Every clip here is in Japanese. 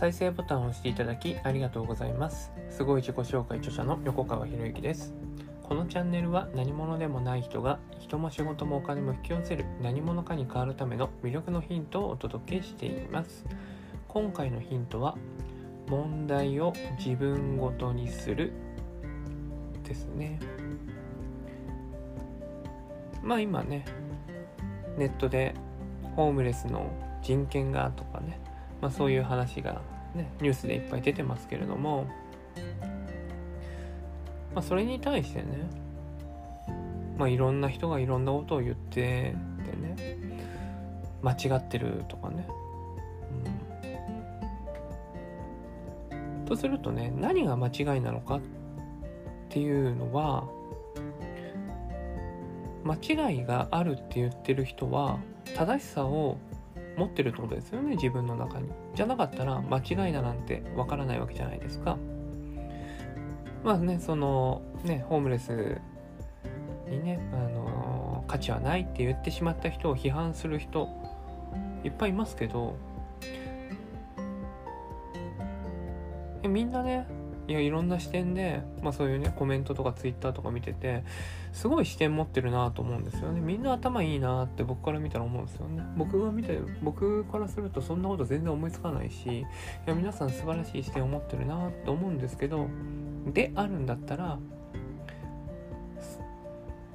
再生ボタンを押していただきありがとうございます。すごい自己紹介著者の横川博之です。このチャンネルは何者でもない人が人も仕事もお金も引き寄せる何者かに変わるための魅力のヒントをお届けしています。今回のヒントは問題を自分ごとにするですね。まあ今ねネットでホームレスの人権がとかね、まあ、そういう話が、ね、ニュースでいっぱい出てますけれども、まあ、それに対してね、まあ、いろんな人がいろんなことを言っててね間違ってるとかね、うん、とするとね何が間違いなのかっていうのは間違いがあるって言ってる人は正しさを持ってるってことですよね自分の中に。じゃなかったら間違いだなんてわからないわけじゃないですか。まあねそのねホームレスにねあの価値はないって言ってしまった人を批判する人いっぱいいますけどみんなねいやいろんな視点で、まあ、そういうねコメントとかツイッターとか見ててすごい視点持ってるなと思うんですよねみんな頭いいなって僕から見たら思うんですよね僕が見て僕からするとそんなこと全然思いつかないしいや皆さん素晴らしい視点を持ってるなと思うんですけどであるんだったら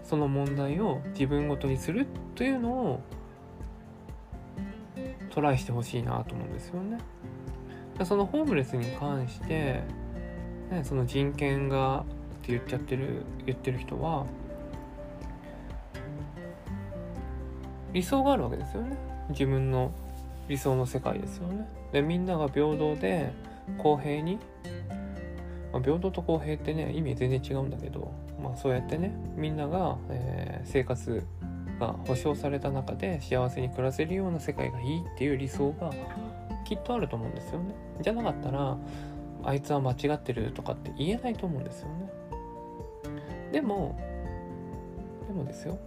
その問題を自分ごとにするというのをトライしてほしいなと思うんですよね。そのホームレスに関してね、その人権がって言っちゃってる言ってる人は理想があるわけですよね。自分の理想の世界ですよね。でみんなが平等で公平に、まあ、平等と公平ってね意味全然違うんだけど、まあ、そうやってねみんなが、えー、生活が保障された中で幸せに暮らせるような世界がいいっていう理想がきっとあると思うんですよね。じゃなかったらあいつは間違ってるとかって言えないと思うんですよね。でもでもですよ。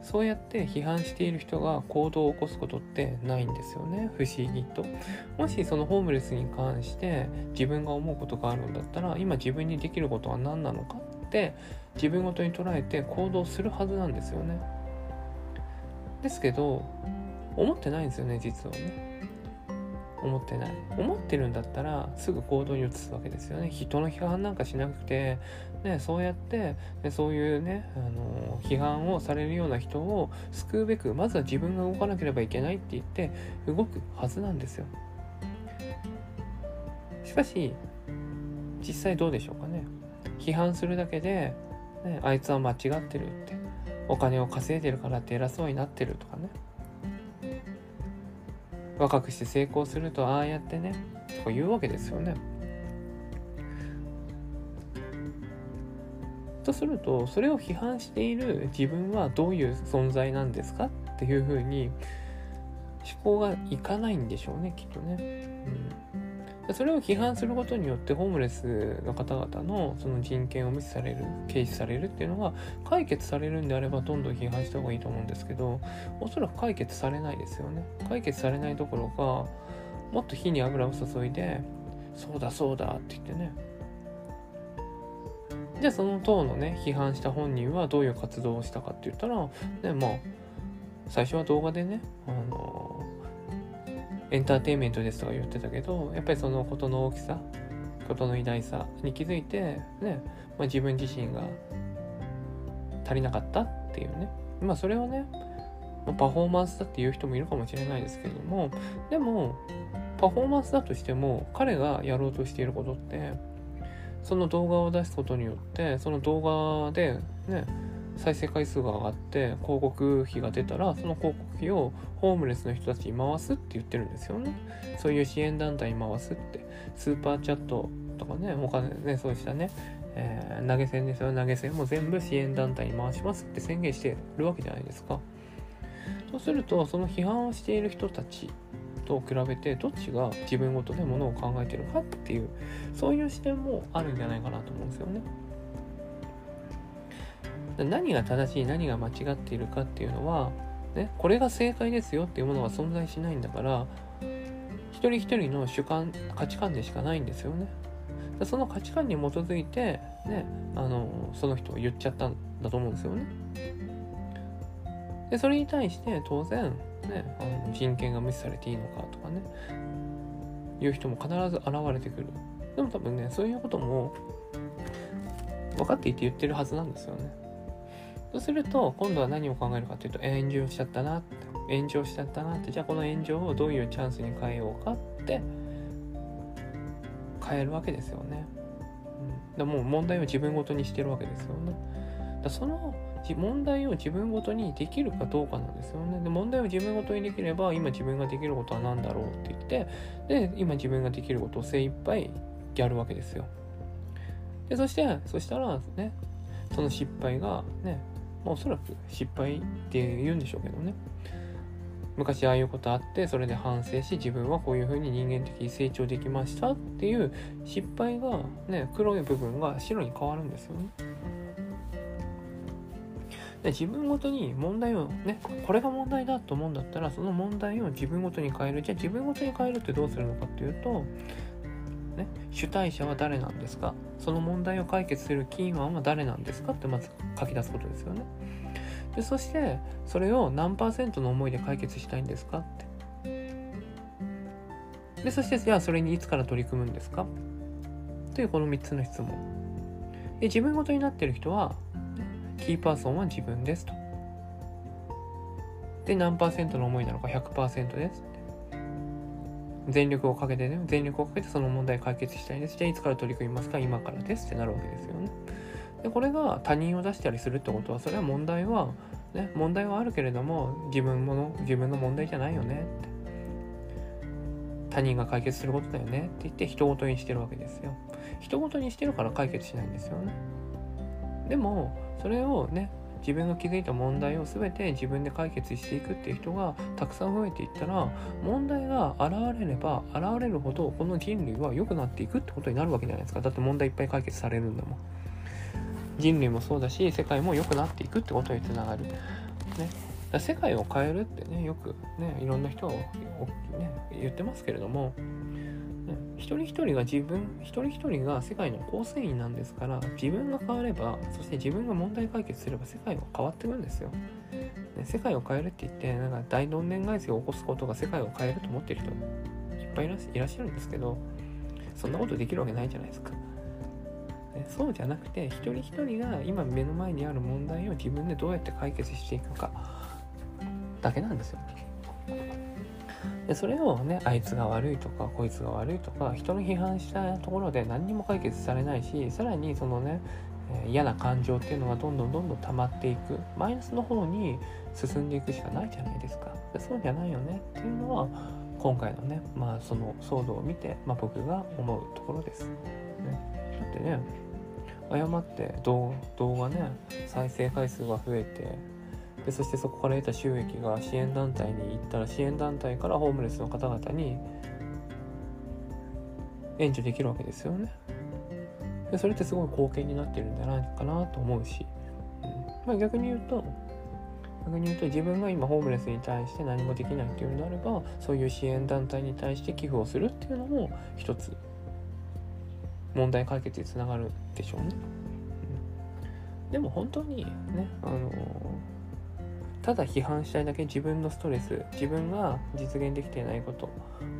そうやって批判している人が行動を起こすことってないんですよね。不思議と。もしそのホームレスに関して自分が思うことがあるんだったら今自分にできることは何なのかって自分ごとに捉えて行動するはずなんですよね。ですけど思ってないんですよね実はね。思ってない。思ってるんだったらすぐ行動に移すわけですよね。人の批判なんかしなくて、ね、そうやってね、そういうねあの批判をされるような人を救うべくまずは自分が動かなければいけないって言って動くはずなんですよ。しかし実際どうでしょうかね。批判するだけで、ね、あいつは間違ってるってお金を稼いでるからって偉そうになってるとかね。若くして成功するとああやってねとか言うわけですよね。とするとそれを批判している自分はどういう存在なんですかっていうふうに思考がいかないんでしょうねきっとね。それを批判することによってホームレスの方々のその人権を無視される軽視されるっていうのが解決されるんであればどんどん批判した方がいいと思うんですけどおそらく解決されないですよね解決されないどころかもっと火に油を注いでそうだそうだって言ってね。じゃあその党のね批判した本人はどういう活動をしたかって言ったらねまあ最初は動画でねあのエンターテインメントですとか言ってたけどやっぱりそのことの大きさことの偉大さに気づいてね、まあ、自分自身が足りなかったっていうね。まあそれはねパフォーマンスだっていう人もいるかもしれないですけどもでもパフォーマンスだとしても彼がやろうとしていることってその動画を出すことによってその動画でね再生回数が上がって広告費が出たらその広告費をホームレスの人たちに回すって言ってるんですよね。そういう支援団体に回すって。スーパーチャットとかね他ねそうしたね、えー、投げ銭ですよ投げ銭も全部支援団体に回しますって宣言してるわけじゃないですか。そうするとその批判をしている人たちと比べてどっちが自分ごとでものを考えてるかっていうそういう視点もあるんじゃないかなと思うんですよね。何が正しい何が間違っているかっていうのは、ね、これが正解ですよっていうものが存在しないんだから一人一人の主観価値観でしかないんですよね。その価値観に基づいて、ね、あのその人を言っちゃったんだと思うんですよね。でそれに対して当然、ね、あの人権が無視されていいのかとかねいう人も必ず現れてくる。でも多分ねそういうことも分かっていて言ってるはずなんですよね。そうすると今度は何を考えるかというと炎上しちゃったなって炎上しちゃったなってじゃあこの炎上をどういうチャンスに変えようかって変えるわけですよね。うん、でもう問題を自分ごとにしてるわけですよね。だその問題を自分ごとにできるかどうかなんですよね。で問題を自分ごとにできれば今自分ができることは何だろうって言ってで今自分ができることを精一杯やるわけですよ。でそしてそしたらねその失敗がね、まあ、おそらく失敗って言うんでしょうけどね昔ああいうことあってそれで反省し自分はこういうふうに人間的に成長できましたっていう失敗がね黒い部分が白に変わるんですよね。で自分ごとに問題をねこれが問題だと思うんだったらその問題を自分ごとに変えるじゃあ自分ごとに変えるってどうするのかっていうと、ね、主体者は誰なんですか？その問題を解決するキーマンは誰なんですか？ってまず書き出すことですよね。でそしてそれを何パーセントの思いで解決したいんですか？って。でそしてじゃあそれにいつから取り組むんですか？というこの3つの質問。で自分ごとになってる人はキーパーソンは自分ですと。で何パーセントの思いなのか？100%です。全力をかけてね全力をかけてその問題解決したいです。じゃあいつから取り組みますか？今からですってなるわけですよね。でこれが他人を出したりするってことはそれは問題は、ね、問題はあるけれども自分もの自分の問題じゃないよねって。他人が解決することだよねって言って人ごとにしてるわけですよ。人ごとにしてるから解決しないんですよね。でもそれをね自分が気づいた問題を全て自分で解決していくっていう人がたくさん増えていったら問題が現れれば現れるほどこの人類は良くなっていくってことになるわけじゃないですか。だって問題いっぱい解決されるんだもん。人類もそうだし世界も良くなっていくってことにつながる。ね、世界を変えるってねよくねいろんな人が、ね、言ってますけれども、ね、一人一人が自分一人一人が世界の構成員なんですから自分が変わればそして自分が問題解決すれば世界は変わってくるんですよ。ね、世界を変えるって言ってなんか大どんでん返しを起こすことが世界を変えると思ってる人いっぱいいらっしゃるんですけどそんなことできるわけないじゃないですか。そうじゃなくて一人一人が今目の前にある問題を自分でどうやって解決していくかだけなんですよ。でそれをねあいつが悪いとかこいつが悪いとか人の批判したところで何にも解決されないしさらにそのね、嫌な感情っていうのがどんどんどんどん溜まっていく。マイナスの方に進んでいくしかないじゃないですか。でそうじゃないよね。っていうのは今回のねまあその騒動を見て、まあ、僕が思うところです、ね、だってね誤って動画ね再生回数が増えてでそしてそこから得た収益が支援団体に行ったら支援団体からホームレスの方々に援助できるわけですよね。でそれってすごい貢献になってるんじゃないかなと思うし、うんまあ、逆に言うと逆に言うと自分が今ホームレスに対して何もできないっていうのであればそういう支援団体に対して寄付をするっていうのも一つ問題解決につながるでしょうね。うん、でも本当にね、あのただ批判したいだけ自分のストレス自分が実現できていないこと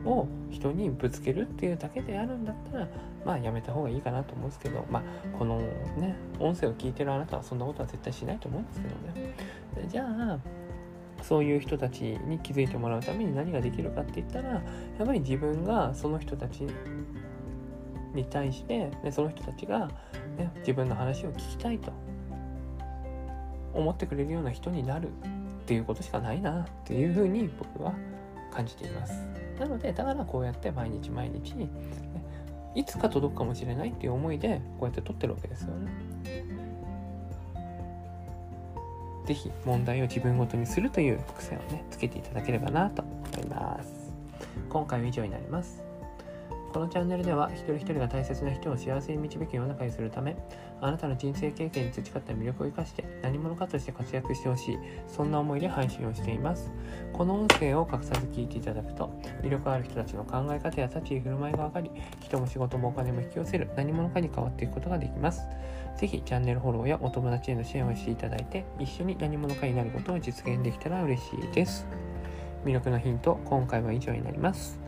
を人にぶつけるっていうだけであるんだったらまあやめた方がいいかなと思うんですけどまあこのね音声を聞いてるあなたはそんなことは絶対しないと思うんですけどね。じゃあそういう人たちに気づいてもらうために何ができるかって言ったらやっぱり自分がその人たちに対して、ね、その人たちが、ね、自分の話を聞きたいと思ってくれるような人になる。っていうことしかないなっていうふうに僕は感じています。なのでだからこうやって毎日毎日、ね、いつか届くかもしれないっていう思いでこうやって撮ってるわけですよね。是非問題を自分ごとにするという癖をねつけていただければなと思います。今回は以上になります。このチャンネルでは一人一人が大切な人を幸せに導くような会するためあなたの人生経験に培った魅力を生かして何者かとして活躍してほしいそんな思いで配信をしています。この音声を隠さず聞いていただくと魅力ある人たちの考え方や立ち居振る舞いが分かり人も仕事もお金も引き寄せる何者かに変わっていくことができます。ぜひチャンネルフォローやお友達への支援をしていただいて一緒に何者かになることを実現できたら嬉しいです。魅力のヒント今回は以上になります。